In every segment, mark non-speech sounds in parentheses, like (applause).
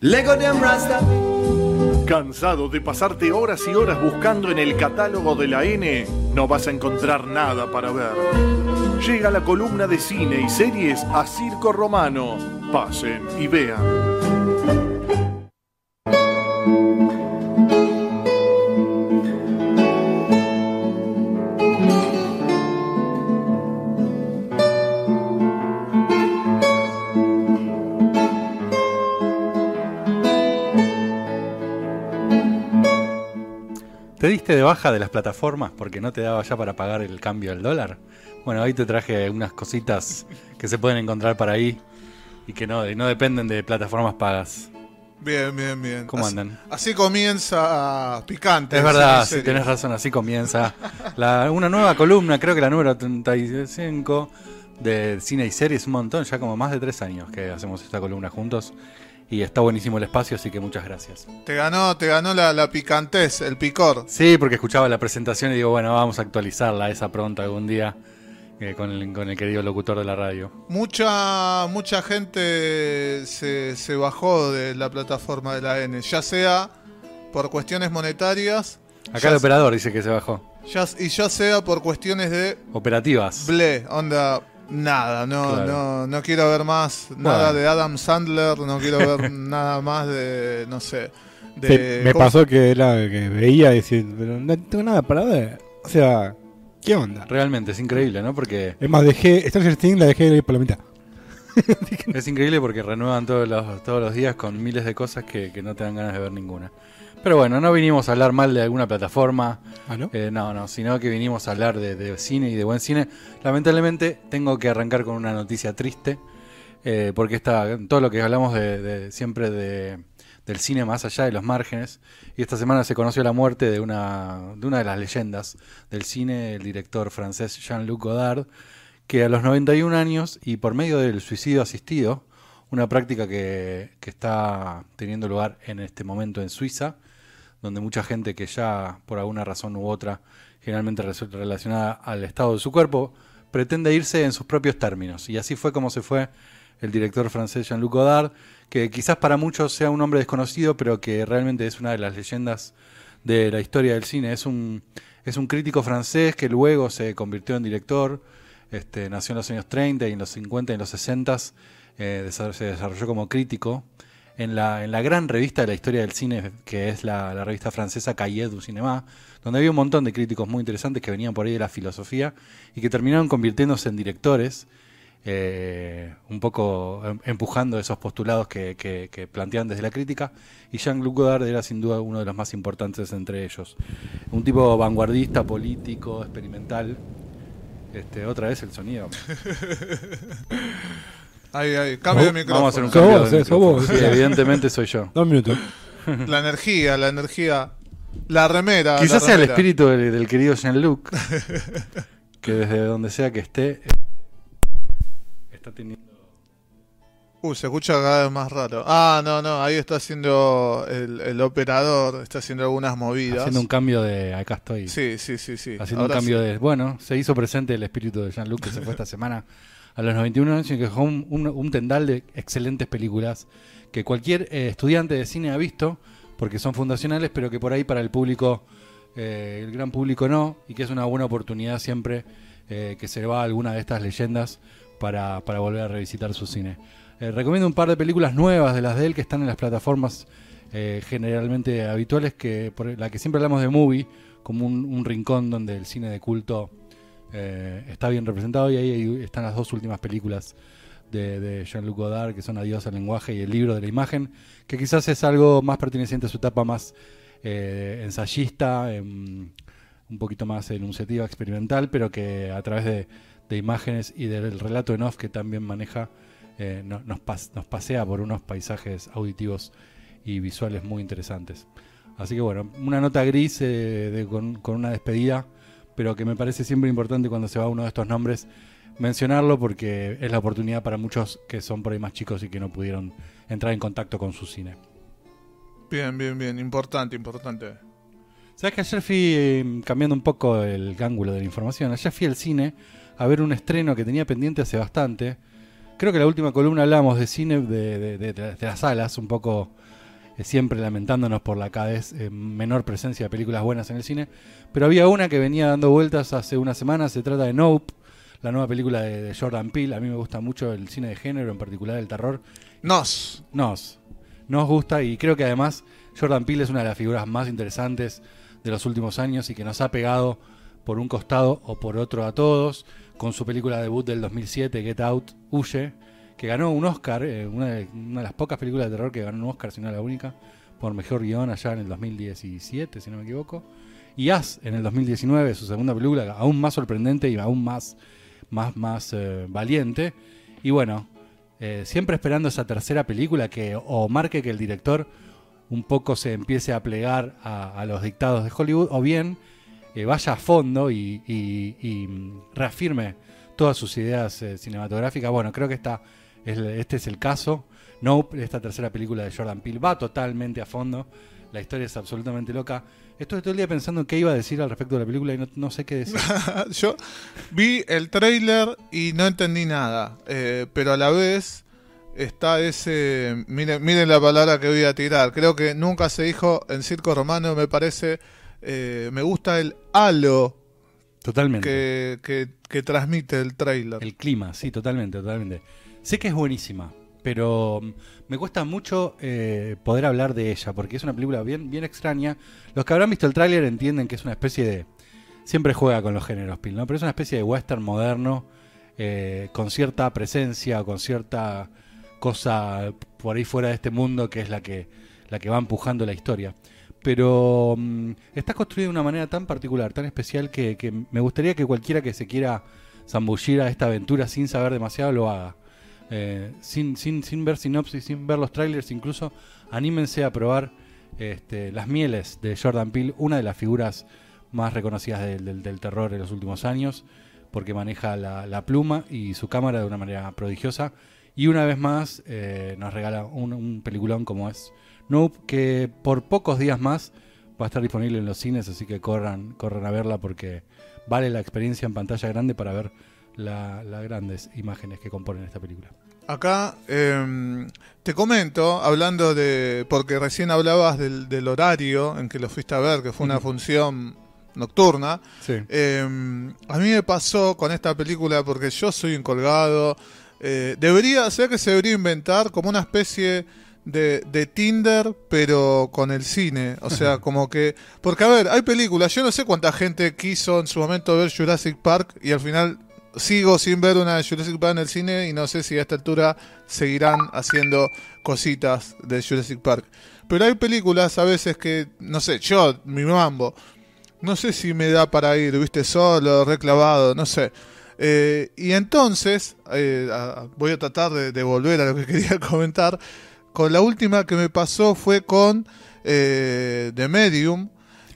Lego Dem Rasta. ¿Cansado de pasarte horas y horas buscando en el catálogo de la N? No vas a encontrar nada para ver. Llega la columna de cine y series a Circo Romano. Pasen y vean. Baja de las plataformas porque no te daba ya para pagar el cambio del dólar? Bueno, ahí te traje unas cositas que se pueden encontrar para ahí y que no, y no dependen de plataformas pagas. Bien, bien, bien. ¿Cómo Así- andan? Así comienza Picante. Es verdad, si tenés razón, así comienza la, una nueva columna, creo que la número 35 de cine y series, un montón, ya como más de tres años que hacemos esta columna juntos y está buenísimo el espacio, así que muchas gracias. Te ganó, te ganó la, la picantez, el picor. Sí, porque escuchaba la presentación y digo, bueno, vamos a actualizarla esa pronto algún día eh, con, el, con el querido locutor de la radio. Mucha, mucha gente se, se bajó de la plataforma de la N, ya sea por cuestiones monetarias Acá el operador dice que se bajó. ya- y ya sea por cuestiones de Operativas. ble, onda, nada, no, Claro. no, no quiero ver más nada Bueno. de Adam Sandler, no quiero ver (laughs) nada más de, no sé, de... Sí, me ¿cómo pasó que era que veía y decía, pero no tengo nada para ver. O sea, ¿qué onda? Realmente, es increíble, ¿no? Porque Es más, dejé Stranger Things la dejé ir por la mitad. (laughs) es increíble porque renuevan todos los, todos los días con miles de cosas que, que no te dan ganas de ver ninguna. Pero bueno, no vinimos a hablar mal de alguna plataforma, Ah, ¿no? eh, no, no, sino que vinimos a hablar de, de cine y de buen cine. Lamentablemente tengo que arrancar con una noticia triste, eh, porque está todo lo que hablamos de, de- siempre de, del cine más allá de los márgenes, y esta semana se conoció la muerte de una, de una de las leyendas del cine, el director francés Jean-Luc Godard, que a los 91 años y por medio del suicidio asistido, una práctica que, que está teniendo lugar en este momento en Suiza, donde mucha gente que ya por alguna razón u otra, generalmente resu- relacionada al estado de su cuerpo, pretende irse en sus propios términos. Y así fue como se fue el director francés Jean-Luc Godard, que quizás para muchos sea un hombre desconocido, pero que realmente es una de las leyendas de la historia del cine. Es un, es un crítico francés que luego se convirtió en director, este, nació en los años 30 y en los 50 y en los 60 eh, se desarrolló como crítico en la, en la gran revista de la historia del cine, que es la, revista francesa Cahiers du Cinéma, donde había un montón de críticos muy interesantes que venían por ahí de la filosofía y que terminaron convirtiéndose en directores, eh, un poco em- empujando esos postulados que, que, planteaban desde la crítica. Y Jean-Luc Godard era sin duda uno de los más importantes entre ellos. Un tipo vanguardista, político, experimental. Este, otra vez el sonido. (laughs) Ahí, ahí, cambio de micrófono. Vamos a hacer un cambio vos, de eh, vos. Sí, evidentemente soy yo. Dos minutos. La energía, la energía. La remera. la Quizás sea el espíritu del, del querido Jean-Luc, (laughs) que desde donde sea que esté, eh, está teniendo... Uh, se escucha cada vez más raro. Ah, no, no, ahí está haciendo el, el operador, está haciendo algunas movidas. Haciendo un cambio de... Acá estoy. Sí, sí, sí, sí. haciendo un cambio sí. de... Bueno, se hizo presente el espíritu de Jean-Luc que se fue esta semana a los 91 años y dejó un, un- un tendal de excelentes películas que cualquier eh, estudiante de cine ha visto porque son fundacionales, pero que por ahí para el público, eh, el gran público no, y que es una buena oportunidad siempre eh, que se va a alguna de estas leyendas para, para volver a revisitar su cine. Recomiendo un par de películas nuevas de las de él que están en las plataformas generalmente habituales, que por la que siempre hablamos de Movie, como un, un rincón donde el cine de culto eh, está bien representado, y ahí, están las dos últimas películas de, Jean-Luc Godard, que son Adiós al lenguaje y el libro de la imagen, que quizás es algo más perteneciente a su etapa más eh, ensayista, em, un poquito más enunciativa, experimental, pero que a través de, imágenes y del relato en off que también maneja, eh, no- nos, pas- nos pasea por unos paisajes auditivos y visuales muy interesantes. Así que bueno, una nota gris con una despedida, pero que me parece siempre importante cuando se va uno de estos nombres mencionarlo porque es la oportunidad para muchos que son por ahí más chicos y que no pudieron entrar en contacto con su cine. Bien, bien, bien. Importante, importante. ¿Sabes que ayer fui, eh, cambiando un poco el ángulo de la información, ayer fui al cine a ver un estreno que tenía pendiente hace bastante, Creo que la última columna hablamos de cine, de, de- de- de las salas, un poco eh, siempre lamentándonos por la cada vez eh, menor presencia de películas buenas en el cine. Pero había una que venía dando vueltas hace una semana, se trata de Nope, la nueva película de, de Jordan Peele. A mí me gusta mucho el cine de género, en particular el terror. Nos. Nos, nos gusta y creo que además Jordan Peele es una de las figuras más interesantes de los últimos años y que nos ha pegado por un costado o por otro a todos con su película debut del 2007, Get Out, Huye, que ganó un Oscar, eh, una, de, las pocas películas de terror que ganó un Oscar, si no la única, por mejor guion allá en el 2017, si no me equivoco. Y As en el 2019, su segunda película, aún más sorprendente y aún más, más, más eh, valiente. Y bueno, eh, siempre esperando esa tercera película que o marque que el director un poco se empiece a plegar a, los dictados de Hollywood, o bien vaya a fondo y, y- reafirme todas sus ideas cinematográficas. Bueno, creo que esta es, este es el caso. Nope, esta tercera película de Jordan Peele, va totalmente a fondo. La historia es absolutamente loca. Estuve todo el día pensando en qué iba a decir al respecto de la película y no, no sé qué decir. (laughs) Yo vi el trailer y no entendí nada, eh, pero a la vez está ese... Miren, miren la palabra que voy a tirar. Creo que nunca se dijo en circo romano, me parece... eh, me gusta el halo Totalmente. que, que, que transmite el trailer. El clima, sí, totalmente, totalmente. Sé que es buenísima, pero mm, me cuesta mucho eh, poder hablar de ella, porque es una película bien, bien extraña. Los que habrán visto el tráiler entienden que es una especie de... Siempre juega con los géneros, Pil, ¿no? Pero es una especie de western moderno, eh, con cierta presencia, con cierta cosa por ahí fuera de este mundo que es la que, la que va empujando la historia. Pero mm, está construida de una manera tan particular, tan especial, que, que me gustaría que cualquiera que se quiera zambullir a esta aventura sin saber demasiado lo haga. Eh, sin, sin, sin ver sinopsis, sin ver los trailers incluso, anímense a probar este, Las Mieles de Jordan Peele, una de las figuras más reconocidas del, del- terror en los últimos años, porque maneja la, la pluma y su cámara de una manera prodigiosa. Y una vez más eh, nos regala un, un peliculón como es Nope, que por pocos días más va a estar disponible en los cines, así que corran, corran a verla porque vale la experiencia en pantalla grande para ver la- las grandes imágenes que componen esta película. Acá eh, te comento, hablando de. Porque recién hablabas del, del horario en que lo fuiste a ver, que fue una función nocturna. Sí. Eh, a mí me pasó con esta película porque yo soy un colgado. eh, debería, sea que se debería inventar como una especie de, de Tinder, pero con el cine. O sea, como que. Porque, a ver, hay películas. Yo no sé cuánta gente quiso en su momento ver Jurassic Park y al final sigo sin ver una de Jurassic Park en el cine y no sé si a esta altura seguirán haciendo cositas de Jurassic Park. Pero hay películas a veces que, no sé, yo, mi mambo, no sé si me da para ir, viste, solo, reclavado, no sé. Eh, y entonces, eh, voy a tratar de, de volver a lo que (laughs) quería comentar. Con la última que me pasó fue con eh, The Medium.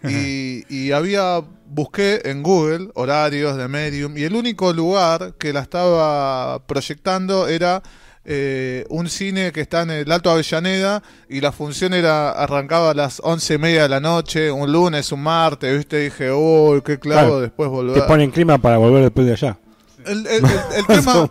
Y, y había, busqué en Google horarios de Medium. Y el único lugar que la estaba proyectando era eh, un cine que está en el Alto Avellaneda y la función era arrancaba a las once y media de la noche, un lunes, un martes, viste, dije, uy, qué clavo, Claro. después Te volver. ponen clima para volver después de allá. El, el- el- el (laughs) tema,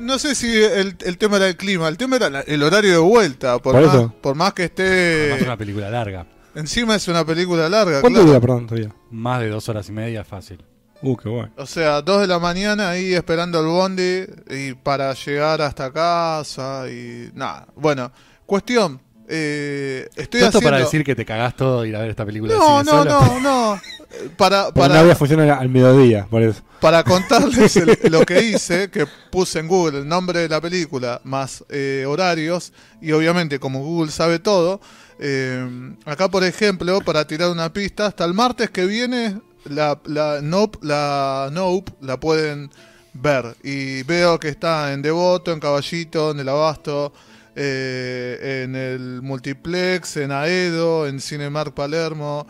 no sé si el, el tema era el clima, el tema era la- el horario de vuelta, por, Por más, eso. por más que Además esté, es una película larga. Encima es una película larga, ¿Cuánto claro. dura, perdón, todavía? Más de dos horas y media, fácil. Uh, qué bueno. O sea, dos de la mañana ahí esperando el bondi y para llegar hasta casa y nada. Bueno, cuestión, eh, estoy Esto haciendo... para decir que te cagás todo ir a ver esta película de No, cine no, solo. no, no. Para, para, no voy a funcionar al mediodía, por eso. para contarles el- (laughs) lo que hice, que puse en Google el nombre de la película más eh, horarios, y obviamente como Google sabe todo, eh, acá por ejemplo, para tirar una pista, hasta el martes que viene la, la, Nope, la Nope la pueden ver. Y veo que está en Devoto, en Caballito, en el Abasto, eh, en el Multiplex, en Aedo, en Cinemark Palermo.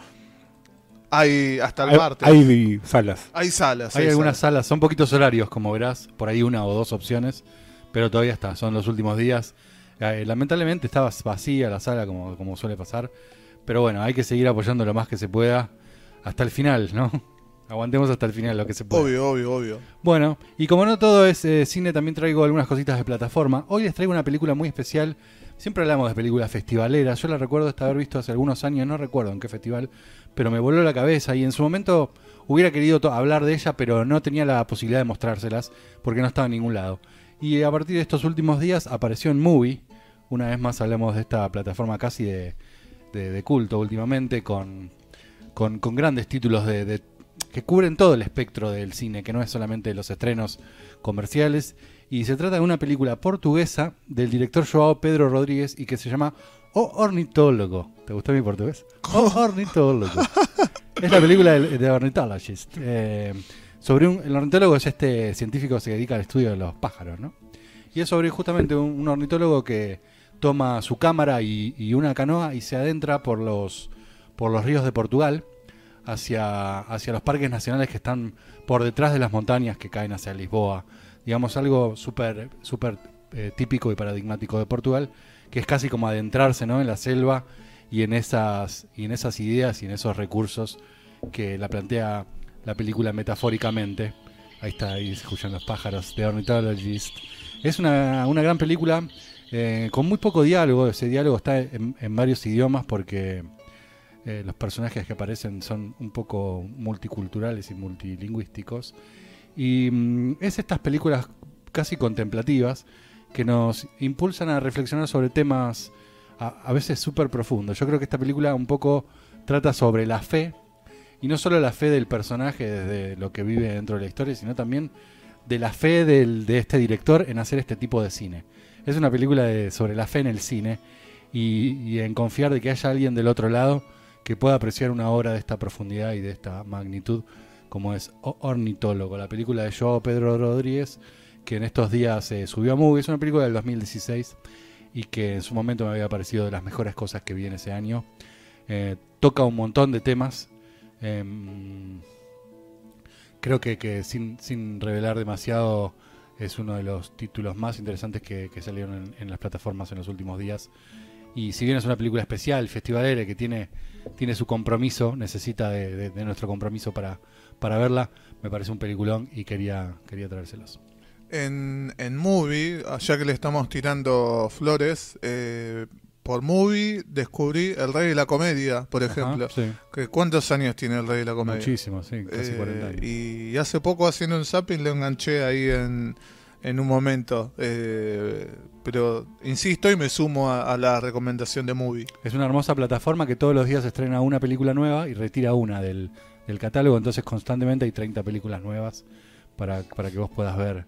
Hay hasta el Hay, martes. hay salas. Hay salas. Hay algunas salas. salas, son poquitos horarios, como verás, por ahí una o dos opciones, pero todavía está, son los últimos días. Eh, lamentablemente estaba vacía la sala, como, como suele pasar, pero bueno, hay que seguir apoyando lo más que se pueda hasta el final, ¿no? (laughs) Aguantemos hasta el final lo que se pueda. Obvio, obvio, obvio. Bueno, y como no todo es eh, cine, también traigo algunas cositas de plataforma. Hoy les traigo una película muy especial. Siempre hablamos de películas festivaleras. Yo la recuerdo hasta haber visto hace algunos años, no recuerdo en qué festival, pero me voló la cabeza y en su momento hubiera querido hablar de ella, pero no tenía la posibilidad de mostrárselas porque no estaba en ningún lado. Y a partir de estos últimos días apareció en Movie. Una vez más hablamos de esta plataforma casi de, de- de culto últimamente, con, con, con grandes títulos de, de- que cubren todo el espectro del cine, que no es solamente los estrenos comerciales. Y se trata de una película portuguesa del director Joao Pedro Rodríguez y que se llama O Ornitólogo. ¿Te gustó mi portugués? O Ornitólogo. es la película de, de Ornithologist. eh, sobre un, el ornitólogo es este científico que se dedica al estudio de los pájaros, ¿no? Y es sobre justamente un, un ornitólogo que toma su cámara y, una canoa y se adentra por los, por los ríos de Portugal hacia, hacia los parques nacionales que están por detrás de las montañas que caen hacia Lisboa. Digamos, algo súper súper eh, típico y paradigmático de Portugal, que es casi como adentrarse ¿no? en la selva y en, esas, y en esas ideas y en esos recursos que la plantea la película metafóricamente. Ahí está, ahí escuchan los pájaros de Ornithologist. Es una, una gran película eh, con muy poco diálogo. Ese diálogo está en, varios idiomas porque eh, los personajes que aparecen son un poco multiculturales y multilingüísticos. Y mm, es estas películas casi contemplativas que nos impulsan a reflexionar sobre temas a, veces súper profundos. Yo creo que esta película un poco trata sobre la fe, y no solo la fe del personaje desde lo que vive dentro de la historia, sino también de la fe de este director en hacer este tipo de cine. Es una película sobre la fe en el cine y, en confiar de que haya alguien del otro lado que pueda apreciar una obra de esta profundidad y de esta magnitud como es Ornitólogo, la película de Joao Pedro Rodríguez, que en estos días se subió a Movie, es una película del 2016 y que en su momento me había parecido de las mejores cosas que vi en ese año. Eh, toca un montón de temas. em, creo que, sin revelar demasiado es uno de los títulos más interesantes que, que salieron en, las plataformas en los últimos días. Y si bien es una película especial, festivalera, que tiene, tiene su compromiso, necesita de, de- de nuestro compromiso para, para verla, me parece un peliculón y quería, quería traérselos. En, en Movie, ya que le estamos tirando flores, eh, por Movie descubrí El Rey de la Comedia, por ejemplo. Ajá, sí. Que ¿Cuántos años tiene El Rey de la Comedia? Muchísimo, sí, casi Eh, 40 años. Y hace poco haciendo un zapping lo enganché ahí en, en un momento. Eh, pero insisto y me sumo a, a la recomendación de Movie. Es una hermosa plataforma que todos los días estrena una película nueva y retira una del, del catálogo, entonces constantemente hay 30 películas nuevas para, para que vos puedas ver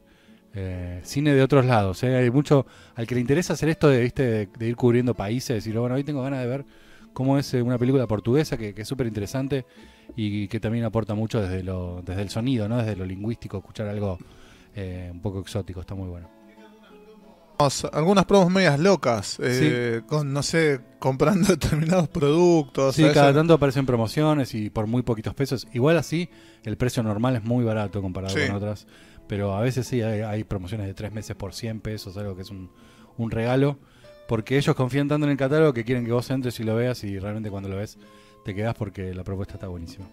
eh, cine de otros lados. ¿eh? Hay mucho, al que le interesa hacer esto de, ¿viste? de, de ir cubriendo países, decir, bueno, hoy tengo ganas de ver cómo es eh, una película portuguesa que, que es súper interesante y que también aporta mucho desde, lo, desde el sonido, ¿no? desde lo lingüístico, escuchar algo eh, un poco exótico, está muy bueno. Algunas promos medias locas, eh, con, no sé, comprando (laughs) determinados productos. Sí, cada tanto aparecen promociones y por muy poquitos pesos. Igual así, el precio normal es muy barato comparado Sí. con otras. Pero a veces sí hay, hay promociones de tres meses por 100 pesos, algo que es un, un regalo. Porque ellos confían tanto en el catálogo que quieren que vos entres y lo veas y realmente cuando lo ves te quedás porque la propuesta está buenísima.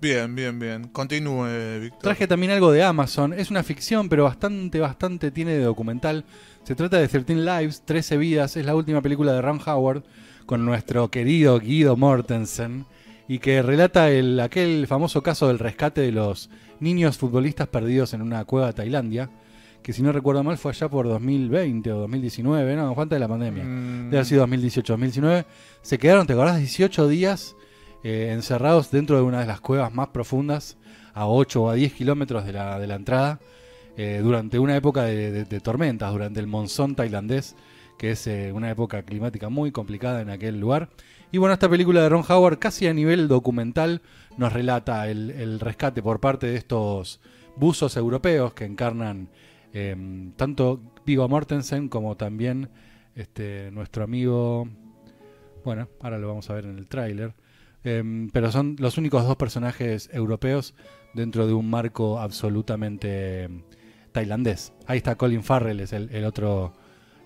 Bien, bien, bien. Continúe, Víctor. Traje también algo de Amazon. Es una ficción, pero bastante, bastante tiene de documental. Se trata de 13 Lives, 13 vidas. Es la última película de Ron Howard con nuestro querido Guido Mortensen y que relata el, aquel famoso caso del rescate de los niños futbolistas perdidos en una cueva de Tailandia, que si no recuerdo mal fue allá por 2020 o 2019, no, fue antes de la pandemia. Mm, Debe haber sido 2018, 2019. Se quedaron, ¿te acordás? 18 días eh, encerrados dentro de una de las cuevas más profundas, a 8 o a 10 kilómetros de la, de la entrada, eh, durante una época de, de- de tormentas, durante el monzón tailandés, que es eh, una época climática muy complicada en aquel lugar. Y bueno, esta película de Ron Howard, casi a nivel documental, nos relata el, rescate por parte de estos buzos europeos que encarnan eh, tanto Viggo Mortensen como también este, nuestro amigo. Bueno, ahora lo vamos a ver en el tráiler. Eh, pero son los únicos dos personajes europeos dentro de un marco absolutamente tailandés. Ahí está Colin Farrell, es el, el otro,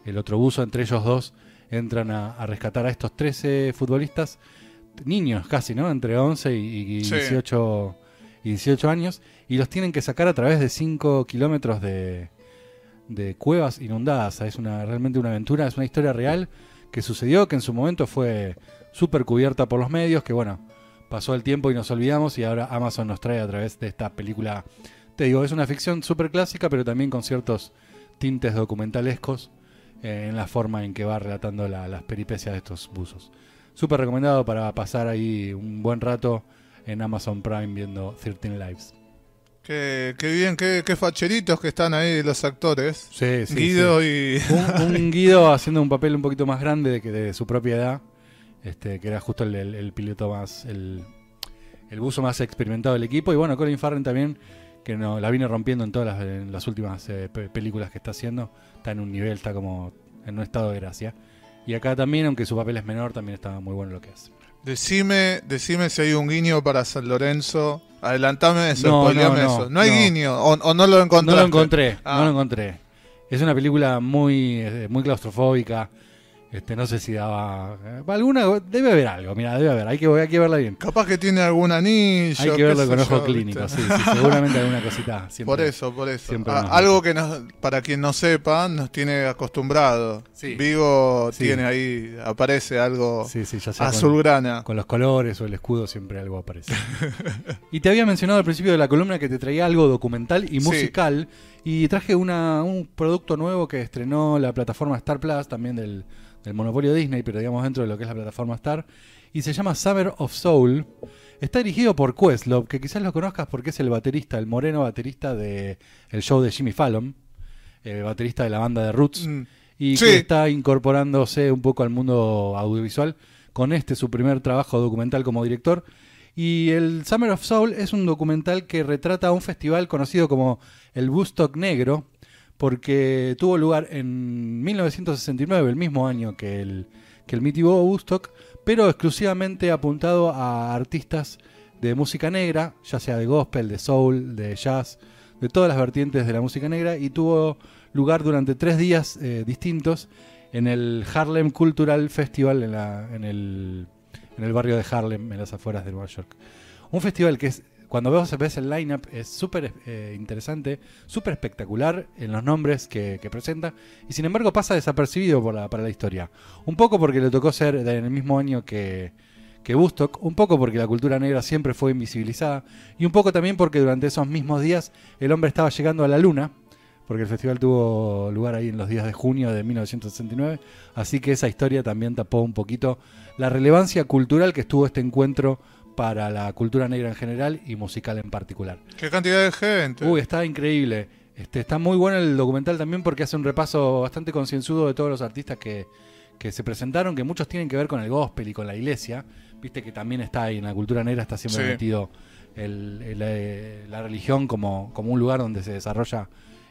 el otro buzo. Entre ellos dos entran a, a rescatar a estos 13 futbolistas, niños casi, ¿no? Entre 11 y, y Sí. 18, y 18 años y los tienen que sacar a través de 5 kilómetros de, de cuevas inundadas. Es una, realmente una aventura, es una historia real que sucedió, que en su momento fue súper cubierta por los medios, que bueno, pasó el tiempo y nos olvidamos y ahora Amazon nos trae a través de esta película. Te digo, es una ficción súper clásica, pero también con ciertos tintes documentalescos eh, en la forma en que va relatando la- las peripecias de estos buzos. Súper recomendado para pasar ahí un buen rato en Amazon Prime viendo 13 Lives. Qué, qué bien, qué, qué facheritos que están ahí los actores. Sí, sí, Guido y... un, (laughs) un Guido haciendo un papel un poquito más grande de, que de su propia edad, este, que era justo el, el- el piloto más, el, el buzo más experimentado del equipo. Y bueno, Colin Farrell también, que no, la viene rompiendo en todas las, en las últimas eh, pe- películas que está haciendo. Está en un nivel, está como en un estado de gracia. Y acá también, aunque su papel es menor, también está muy bueno lo que hace. Decime, decime si hay un guiño para San Lorenzo. Adelantame eso, No, no, no, eso. No hay guiño, o, o no lo encontraste. No lo encontré, Ah. no lo encontré. Es una película muy, eh, muy claustrofóbica. Este, no sé si daba. eh, alguna Debe haber algo, mira, debe haber. Hay que, hay que verla bien. Capaz que tiene algún anillo. Hay que verlo con ojo yo, clínico, sí, sí, seguramente alguna cosita. (laughs) Siempre. Por eso, por eso. siempre nos algo que nos, para quien no sepa, nos tiene acostumbrado. Sí. Vigo Sí. tiene ahí, aparece algo Sí, ya sea con- azulgrana. Con, los colores o el escudo siempre algo aparece. (laughs) y te había mencionado al principio de la columna que te traía algo documental y musical. Y traje una, un producto nuevo que estrenó la plataforma Star Plus, también del, del monopolio Disney, pero digamos dentro de lo que es la plataforma Star. Y se llama Summer of Soul. Está dirigido por Questlove, que quizás lo conozcas porque es el baterista, el moreno baterista de el show de Jimmy Fallon, el baterista de la banda de Roots. Mm. y Sí. que está incorporándose un poco al mundo audiovisual con este su primer trabajo documental como director. Y el Summer of Soul es un documental que retrata un festival conocido como el Woodstock Negro, porque tuvo lugar en 1969, el mismo año que el, que el Woodstock, pero exclusivamente apuntado a artistas de música negra, ya sea de gospel, de soul, de jazz, de todas las vertientes de la música negra, y tuvo lugar durante tres días eh, distintos en el Harlem Cultural Festival en, en el, en el barrio de Harlem, en las afueras de Nueva York. Un festival que es, cuando vos ves el lineup es súper eh, interesante, súper espectacular en los nombres que, presenta, y sin embargo pasa desapercibido para la historia. Un poco porque le tocó ser en el mismo año que, que Woodstock, un poco porque la cultura negra siempre fue invisibilizada, y un poco también porque durante esos mismos días el hombre estaba llegando a la luna, porque el festival tuvo lugar ahí en los días de junio de 1969, así que esa historia también tapó un poquito la relevancia cultural que estuvo este encuentro para la cultura negra en general y musical en particular. Qué cantidad de gente. Uy, está increíble. Este, está muy bueno el documental también porque hace un repaso bastante concienzudo de todos los artistas que, que se presentaron, que muchos tienen que ver con el gospel y con la iglesia. Viste que también está ahí en la cultura negra, está siempre Sí. metido el- el, eh, la religión como, como un lugar donde se desarrolla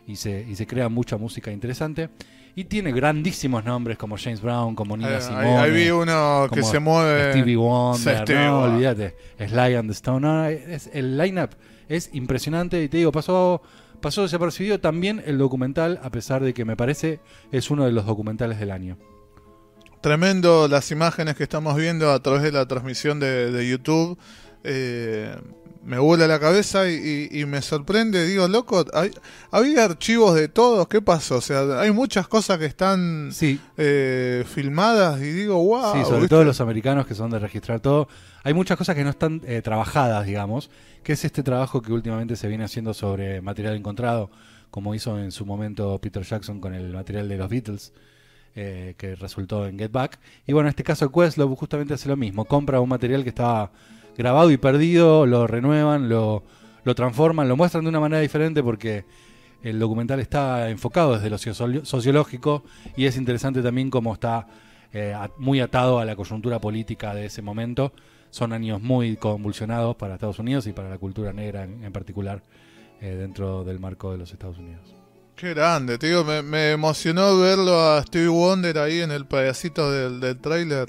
y se, y se crea mucha música interesante. Y tiene grandísimos nombres como James Brown, como Nina Ahí- Simone. ahí, vi uno que se mueve. Stevie Wonder, Stevie no, Wonder. olvídate. Sly and the Stone. No, es- el lineup es impresionante y te digo, pasó, pasó desapercibido también el documental, a pesar de que me parece es uno de los documentales del año. Tremendo las imágenes que estamos viendo a través de la transmisión de, de YouTube. Eh, me vuela la cabeza y, y- y me sorprende. Digo, loco, hay- había archivos de todos. ¿Qué pasó? O sea, hay muchas cosas que están Sí, eh, filmadas y digo, wow. sí, sobre ¿viste? todo los americanos que son de registrar todo. Hay muchas cosas que no están eh, trabajadas, digamos, que es este trabajo que últimamente se viene haciendo sobre material encontrado, como hizo en su momento Peter Jackson con el material de los Beatles. eh, que resultó en Get Back. Y bueno, en este caso Questlove justamente hace lo mismo. Compra un material que estaba grabado y perdido, lo renuevan, lo, lo transforman, lo muestran de una manera diferente porque el documental está enfocado desde lo socio- sociológico y es interesante también cómo está eh, muy atado a la coyuntura política de ese momento. Son años muy convulsionados para Estados Unidos y para la cultura negra en, particular eh, dentro del marco de los Estados Unidos. Qué grande, digo, me, me emocionó verlo a Stevie Wonder ahí en el pedacito del, del tráiler.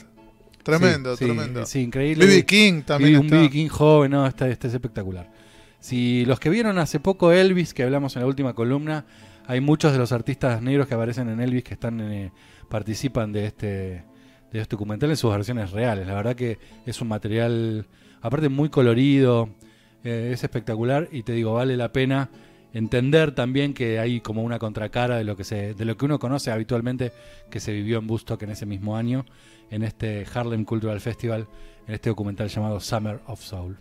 Tremendo, Sí, tremendo. Sí, increíble. B.B. King también un. B.B. King joven, no, este, este es espectacular. Si los que vieron hace poco Elvis, que hablamos en la última columna, hay muchos de los artistas negros que aparecen en Elvis que están eh, participan de este de este documental en sus versiones reales. La verdad que es un material, aparte muy colorido, Eh, es espectacular y te digo, vale la pena entender también que hay como una contracara de lo que se de lo que uno conoce habitualmente que se vivió en Bustock en ese mismo año en este Harlem Cultural Festival en este documental llamado Summer of Soul.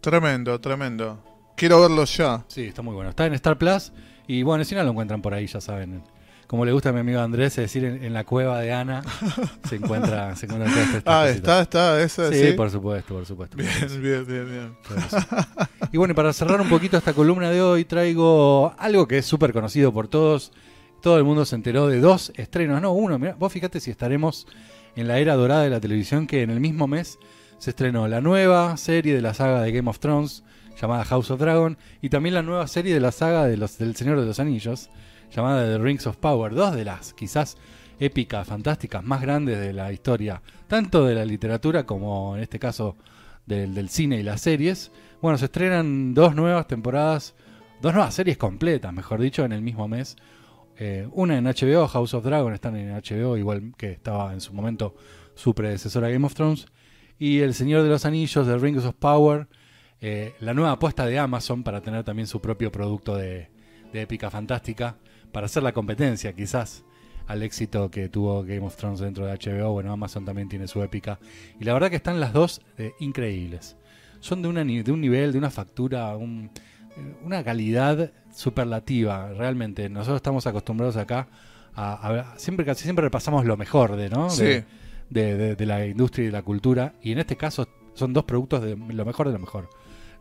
Tremendo, tremendo. Quiero verlo ya. Sí, está muy bueno. Está en Star Plus y bueno, si no lo encuentran por ahí, ya saben. Como le gusta a mi amigo Andrés, es decir, en, en la cueva de Ana (laughs) se encuentra, se encuentra todas estas Ah, cositas. está, está, esa Sí, sí. por supuesto, por supuesto. Bien, bien, bien, bien. Y bueno, para cerrar un poquito esta columna de hoy, traigo algo que es súper conocido por todos. Todo el mundo se enteró de dos estrenos, no uno. Mirá, vos fíjate si estaremos en la era dorada de la televisión, que en el mismo mes se estrenó la nueva serie de la saga de Game of Thrones, llamada House of Dragon, y también la nueva serie de la saga de los, del Señor de los Anillos, llamada The Rings of Power. Dos de las quizás épicas, fantásticas, más grandes de la historia, tanto de la literatura como en este caso del, del cine y las series. Bueno, se estrenan dos nuevas temporadas, dos nuevas series completas, mejor dicho, en el mismo mes. Eh, una en HBO, House of Dragon, están en HBO, igual que estaba en su momento su predecesora Game of Thrones. Y El Señor de los Anillos, The Rings of Power, eh, la nueva apuesta de Amazon para tener también su propio producto de, épica fantástica, para hacer la competencia quizás al éxito que tuvo Game of Thrones dentro de HBO. Bueno, Amazon también tiene su épica. Y la verdad que están las dos eh, increíbles. Son de, un nivel, de una factura, un- una calidad superlativa. Realmente, nosotros estamos acostumbrados acá a, a- siempre casi siempre repasamos lo mejor de, ¿no? Sí. De, de- de- de la industria y de la cultura. Y en este caso son dos productos de lo mejor de lo mejor.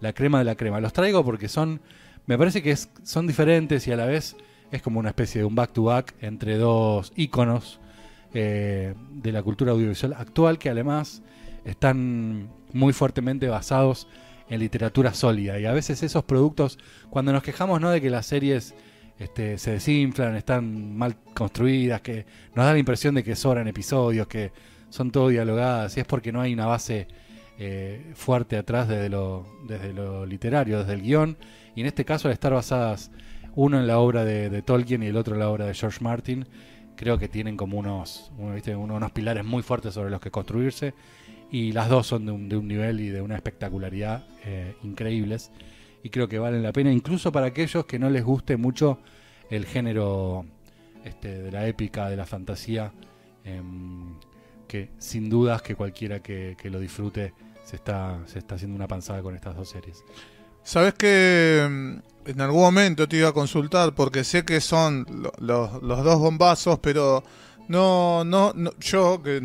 La crema de la crema. Los traigo porque son, me parece que es- son diferentes y a la vez es como una especie de un back to back entre dos íconos eh, de la cultura audiovisual actual que además están muy fuertemente basados en literatura sólida. Y a veces esos productos cuando nos quejamos no de que las series este, se desinflan están mal construidas que nos da la impresión de que sobran episodios que son todo dialogadas y es porque no hay una base eh, fuerte atrás desde lo, desde lo literario desde el guion. Y en este caso al estar basadas uno en la obra de, Tolkien y el otro en la obra de George Martin creo que tienen como unos, uno, ¿viste? uno- unos pilares muy fuertes sobre los que construirse y las dos son de un, de un nivel y de una espectacularidad eh, increíbles y creo que valen la pena incluso para aquellos que no les guste mucho el género este, de la épica, de la fantasía, em, que sin dudas que cualquiera que, que lo disfrute se está, se está haciendo una panzada con estas dos series. Sabes que mm, en algún momento te iba a consultar porque sé que son lo- los, los dos bombazos, pero no, no, no- yo que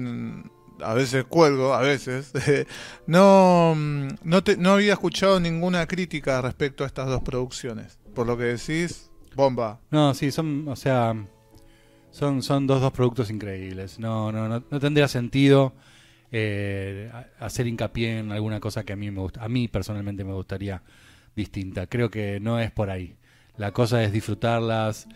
a veces cuelgo, a veces, (laughs) no, mm, no, te, no había escuchado ninguna crítica respecto a estas dos producciones. Por lo que decís, bomba. No, sí, son, o sea, son, son dos, dos productos increíbles. No, no, no, no tendría sentido eh, hacer hincapié en alguna cosa que a mí me gusta, a mí personalmente me gustaría distinta. Creo que no es por ahí. La cosa es disfrutarlas,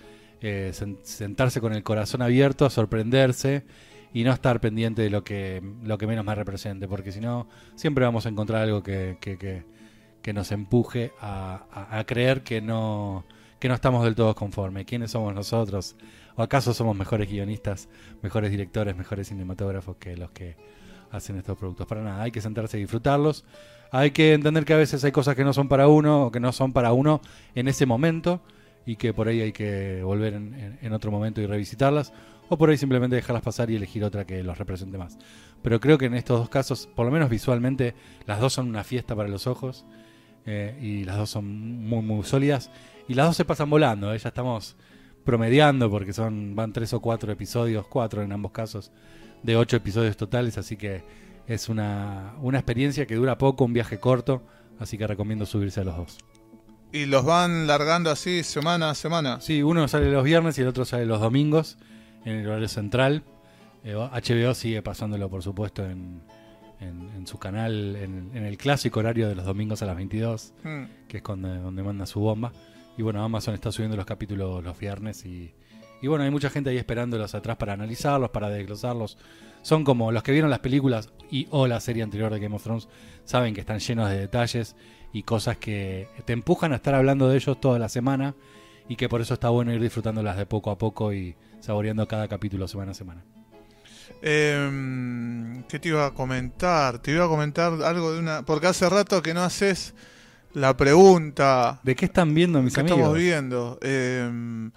eh, sen- sentarse con el corazón abierto, sorprenderse y no estar pendiente de lo que, lo que menos me represente, porque si no, siempre vamos a encontrar algo que, que, nos empuje a, creer que no, que no estamos del todo conformes. ¿Quiénes somos nosotros? ¿O acaso somos mejores guionistas, mejores directores, mejores cinematógrafos que los que hacen estos productos? Para nada, hay que sentarse y disfrutarlos. Hay que entender que a veces hay cosas que no son para uno o que no son para uno en ese momento y que por ahí hay que volver en- en otro momento y revisitarlas o por ahí simplemente dejarlas pasar y elegir otra que los represente más. Pero creo que en estos dos casos, por lo menos visualmente, las dos son una fiesta para los ojos eh, y las dos son muy muy sólidas y las dos se pasan volando. ¿eh? Ya estamos promediando porque son van tres o cuatro episodios, cuatro en ambos casos, de ocho episodios totales, así que es una, una experiencia que dura poco, un viaje corto, así que recomiendo subirse a los dos. Y los van largando así semana a semana. Sí, uno sale los viernes y el otro sale los domingos en el horario central. Eh, HBO sigue pasándolo, por supuesto, en, en- en su canal, en, en el clásico horario de los domingos a las 22, Mm. que es cuando, donde manda su bomba. Y bueno, Amazon está subiendo los capítulos los viernes y, y bueno, hay mucha gente ahí esperándolos atrás para analizarlos, para desglosarlos. Son como los que vieron las películas y o la serie anterior de Game of Thrones, saben que están llenos de detalles y cosas que te empujan a estar hablando de ellos toda la semana y que por eso está bueno ir disfrutándolas de poco a poco y saboreando cada capítulo semana a semana. Eh, ¿Qué te iba a comentar? Te iba a comentar algo de una... Porque hace rato que no haces la pregunta ¿De qué están viendo mis que amigos? estamos viendo. Eh,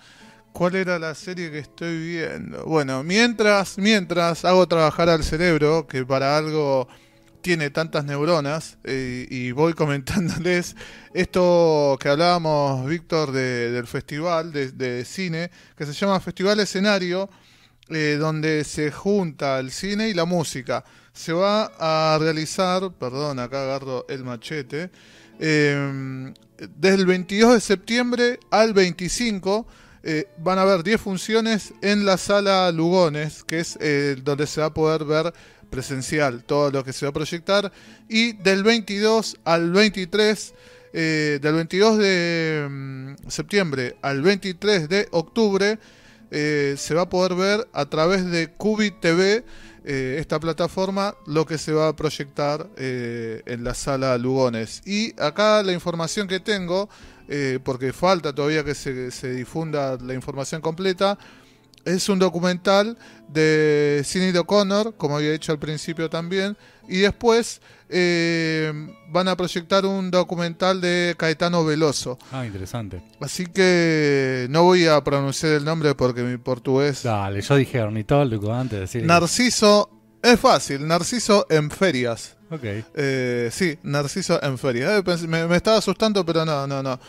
¿Cuál era la serie que estoy viendo? Bueno, mientras, mientras hago trabajar al cerebro, que para algo tiene tantas neuronas, eh, y voy (laughs) comentándoles esto que hablábamos, Víctor, de- del festival de, cine, que se llama Festival Escenario, eh, donde se junta el cine y la música. Se va a realizar, perdón, acá agarro el machete, eh, desde el 22 de septiembre al 25 eh, van a haber 10 funciones en la sala Lugones, que es eh, donde se va a poder ver presencial todo lo que se va a proyectar. Y del 22 al 23, eh, del 22 de mm, septiembre al 23 de octubre, eh, se va a poder ver a través de Cubi TV, eh, esta plataforma, lo que se va a proyectar en la sala Lugones. Y acá la información que tengo, porque falta todavía que se, se difunda la información completa, es un documental de Sinead O'Connor, como había dicho al principio también, y después eh, van a proyectar un documental de Caetano Veloso. Ah, interesante. Así que no voy a pronunciar el nombre porque mi portugués... Dale, yo dije ornitólogo antes de decir. Narciso, es fácil, Narciso en ferias. Ok. Eh, sí, Narciso en ferias. Eh, me, me estaba asustando, pero no, no, no.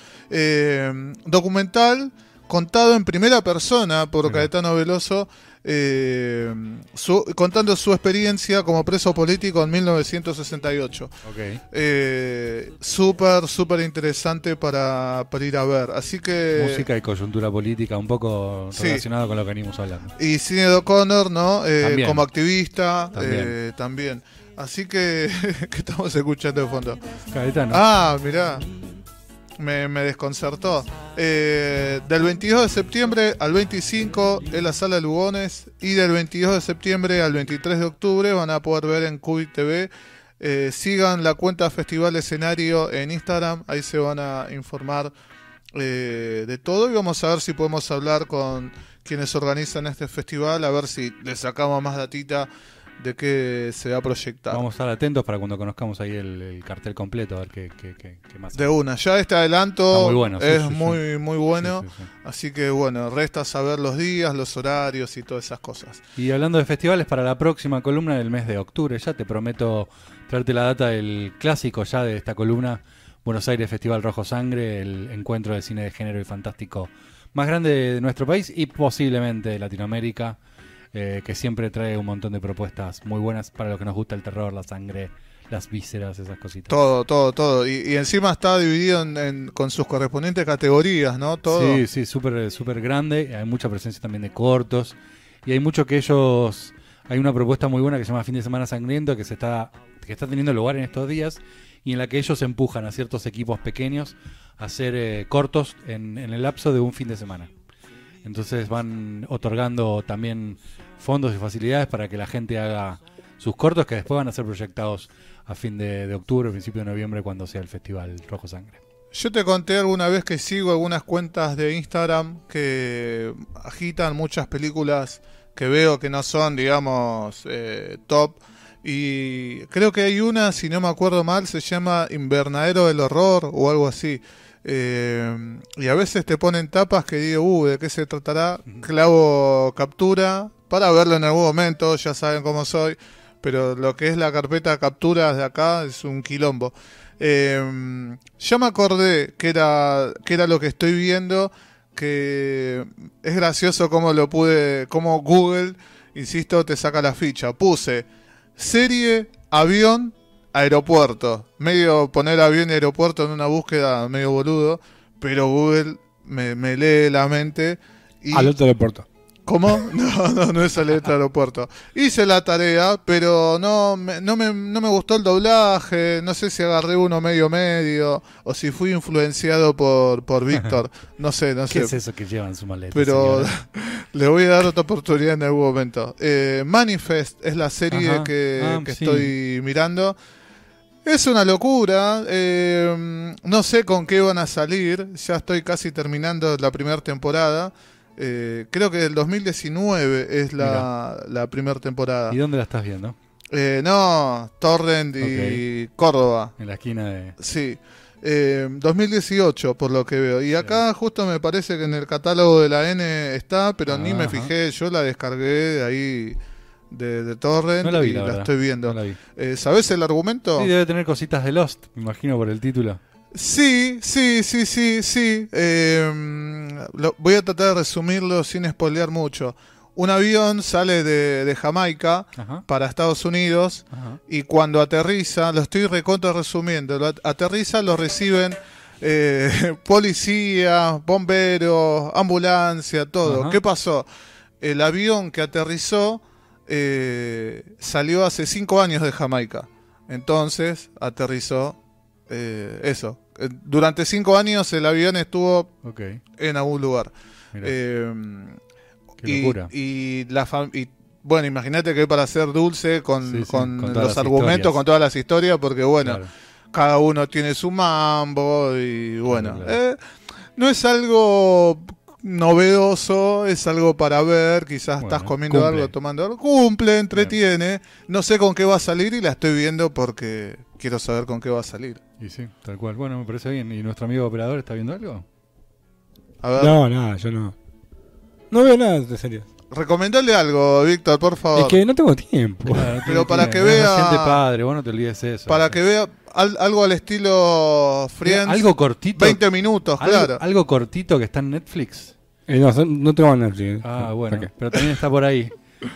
Documental contado en primera persona por Mira. Caetano Veloso, eh, su- contando su experiencia como preso político en 1968. Ok. Eh, súper, súper interesante para, para ir a ver. Así que... Música y coyuntura política, un poco Sí. relacionado con lo que venimos hablando. Y Sinead O'Connor, ¿no? Eh, También. como activista, También. eh, también. Así que, (laughs) que estamos escuchando de fondo. Caetano. Ah, mirá. Me, desconcertó. Eh, del 22 de septiembre al 25 en la sala Lugones y del 22 de septiembre al 23 de octubre van a poder ver en Cubi TV. Eh, sigan la cuenta Festival Escenario en Instagram, ahí se van a informar eh, de todo y vamos a ver si podemos hablar con quienes organizan este festival, a ver si le sacamos más datita de qué se va a proyectar. Vamos a estar atentos para cuando conozcamos ahí el, el cartel completo, a ver qué, qué, qué- qué más. De una, ya este adelanto Está muy bueno, sí, es sí, sí. muy muy bueno, Sí, sí, sí. así que bueno, resta saber los días, los horarios y todas esas cosas. Y hablando de festivales, para la próxima columna del mes de octubre, ya te prometo traerte la data del clásico ya de esta columna, Buenos Aires Festival Rojo Sangre, el encuentro de cine de género y fantástico más grande de nuestro país y posiblemente de Latinoamérica, eh, que siempre trae un montón de propuestas muy buenas para los que nos gusta el terror, la sangre, las vísceras, esas cositas. Todo, todo, todo. Y, y encima está dividido en, en- con sus correspondientes categorías, ¿no? Todo. Sí, sí, súper súper grande. Hay mucha presencia también de cortos. Y hay mucho que ellos. Hay una propuesta muy buena que se llama Fin de Semana Sangriento que se está que está teniendo lugar en estos días y en la que ellos empujan a ciertos equipos pequeños a hacer eh, cortos en, en el lapso de un fin de semana. Entonces van otorgando también fondos y facilidades para que la gente haga sus cortos que después van a ser proyectados a fin de, de octubre, principio de noviembre, cuando sea el Festival Rojo Sangre. Yo te conté alguna vez que sigo algunas cuentas de Instagram que agitan muchas películas que veo que no son, digamos, eh, top. Y creo que hay una, si no me acuerdo mal, se llama Invernadero del Horror o algo así. Eh, y a veces te ponen tapas que digo, uh, ¿de qué se tratará? Clavo captura para verlo en algún momento, ya saben cómo soy. Pero lo que es la carpeta capturas de acá es un quilombo. Eh, ya me acordé que era, que era lo que estoy viendo, que es gracioso cómo lo pude, cómo Google, insisto, te saca la ficha. Puse serie, avión, aeropuerto. Medio poner avión y aeropuerto en una búsqueda medio boludo, pero Google me, me lee la mente. Y Al otro aeropuerto. ¿Cómo? (laughs) No, no, no es otro aeropuerto. Hice la tarea, pero no me, no, me, no me gustó el doblaje. No sé si agarré uno medio medio o si fui influenciado por, por Víctor. (laughs) No sé, no ¿Qué sé. es eso que llevan su maleta? Pero señora? (laughs) le voy a dar otra oportunidad en algún momento. Eh, Manifest es la serie Ajá. que, Ah, que sí. estoy mirando. Es una locura. eh, no sé con qué van a salir. Ya estoy casi terminando la primera temporada. Eh, creo que del 2019 es la, la primera temporada. ¿Y dónde la estás viendo? Eh, no, Torrent y Córdoba. En la esquina de... Sí. Eh, 2018, por lo que veo. Y acá justo me parece que en el catálogo de la N está, pero ni me Ajá. fijé. Yo la descargué de ahí de, de Torrent No la vi, y la estoy viendo. No vi. Eh, ¿Sabes el argumento? Sí, debe tener cositas de Lost, me imagino por el título. Sí, sí, sí, sí, sí. Eh, lo- voy a tratar de resumirlo sin spoilear mucho. Un avión sale de, de Jamaica Ajá. para Estados Unidos Ajá. y cuando aterriza, lo estoy recontra resumiendo, lo aterriza lo reciben eh, (laughs) policía, bomberos, ambulancia, todo. Ajá. ¿Qué pasó? El avión que aterrizó eh, salió hace cinco años de Jamaica. Entonces aterrizó eh, eso. Eh, Durante cinco años el avión estuvo en algún lugar. Eh, qué y, locura. y la fam- y, bueno, imagínate que para ser dulce con, Sí, sí, con con todas los argumentos, historias. con todas las historias, porque bueno, Claro. cada uno tiene su mambo y bueno, claro. no es algo novedoso, es algo para ver, quizás Bueno, estás comiendo cumple. algo, tomando algo, cumple, entretiene, no sé con qué va a salir y la estoy viendo porque quiero saber con qué va a salir. Y sí, tal cual. Bueno, me parece bien. ¿Y nuestro amigo operador está viendo algo? A ver, No, nada, yo no. No veo nada de series. recomendale algo, Víctor, por favor. Es que no tengo tiempo. Claro, no Pero para tiempo. que vea- padre, vos no te olvides eso. Para que vea al- algo al estilo Friends, Algo cortito. 20 minutos, algo, claro. algo cortito que está en Netflix. Eh, no, no tengo Netflix. Ah, bueno. Pero también está por ahí.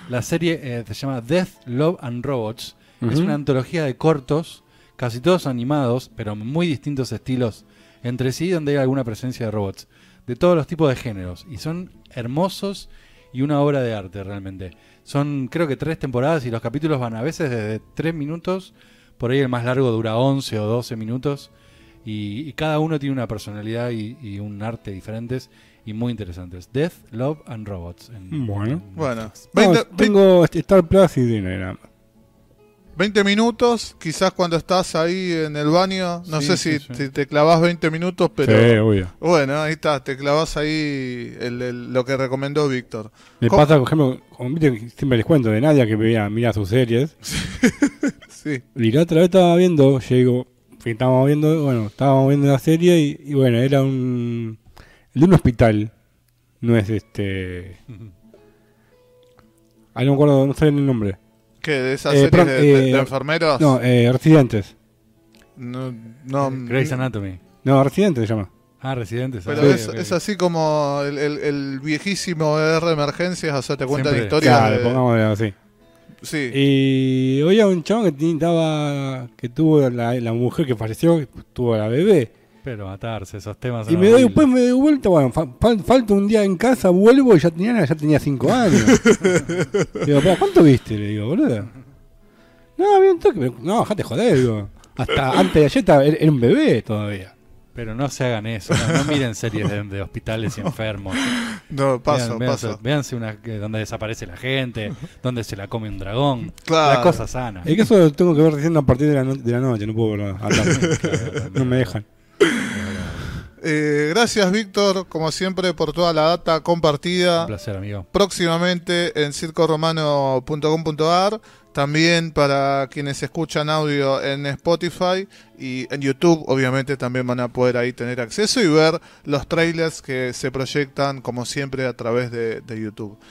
La serie eh, se llama Death, Love and Robots. Es una antología de cortos, casi todos animados, pero muy distintos estilos entre sí, donde hay alguna presencia de robots. De todos los tipos de géneros. Y son hermosos y una obra de arte realmente. Son creo que tres temporadas y los capítulos van a veces desde tres minutos. Por ahí el más largo dura 11 o 12 minutos. Y, y cada uno tiene una personalidad y, y un arte diferentes y muy interesantes. Death, Love and Robots. en- Bueno. en Bueno, Netflix. No, 20, tengo Star Plus y más. 20 minutos, quizás cuando estás ahí en el baño, no Sí, sé sí, si sí. te, te clavas 20 minutos, pero obvio. bueno, ahí está, te clavas ahí el- el- lo que recomendó Víctor. Me ¿Cómo? pasa, por ejemplo, siempre les cuento de Nadia que veía, mira sus series. (laughs) Sí, Y la otra vez estaba viendo, llego, estábamos viendo, bueno, estábamos viendo la serie y, y bueno, era un. El de un hospital. No es este. Ah, no me acuerdo, no sé el nombre. ¿Qué? ¿De esas Eh, series perdón, de, de- eh, de enfermeros? No, eh, Residentes. no, no, Grey's Anatomy. No, Residentes se llama. Ah, Residentes. pero ah, es, ok, es así como el, el- el viejísimo R Emergencias, o sea, te cuentan Siempre. historias Claro, de- pongámosle así. Sí, Y oía un chabón que estaba. que tuvo la, la mujer que falleció, que tuvo la bebé. Pero matarse, esos temas. Y me doy, después me doy vuelta, bueno, fa- fal- falta un día en casa, vuelvo y ya tenía, ya tenía cinco años. (laughs) digo, ¿pero cuánto viste? Le digo, boludo. No, bien toque, pero- no, dejate joder, digo. Hasta (laughs) antes de ayer estaba- era era un bebé todavía. Pero no se hagan eso. No, no miren series de, de hospitales y (laughs) enfermos. no, paso, Vean- paso. véanse- una donde desaparece la gente, donde se la come un dragón. Claro. La cosa sana. Es que eso lo tengo que ver recién a partir de la, no- de la noche, no puedo tarde. No me dejan. Eh, gracias, Víctor, como siempre, por toda la data compartida. Un placer, amigo. próximamente en circoromano.com.ar, también para quienes escuchan audio en Spotify y en YouTube, obviamente también van a poder ahí tener acceso y ver los trailers que se proyectan como siempre a través de, de YouTube.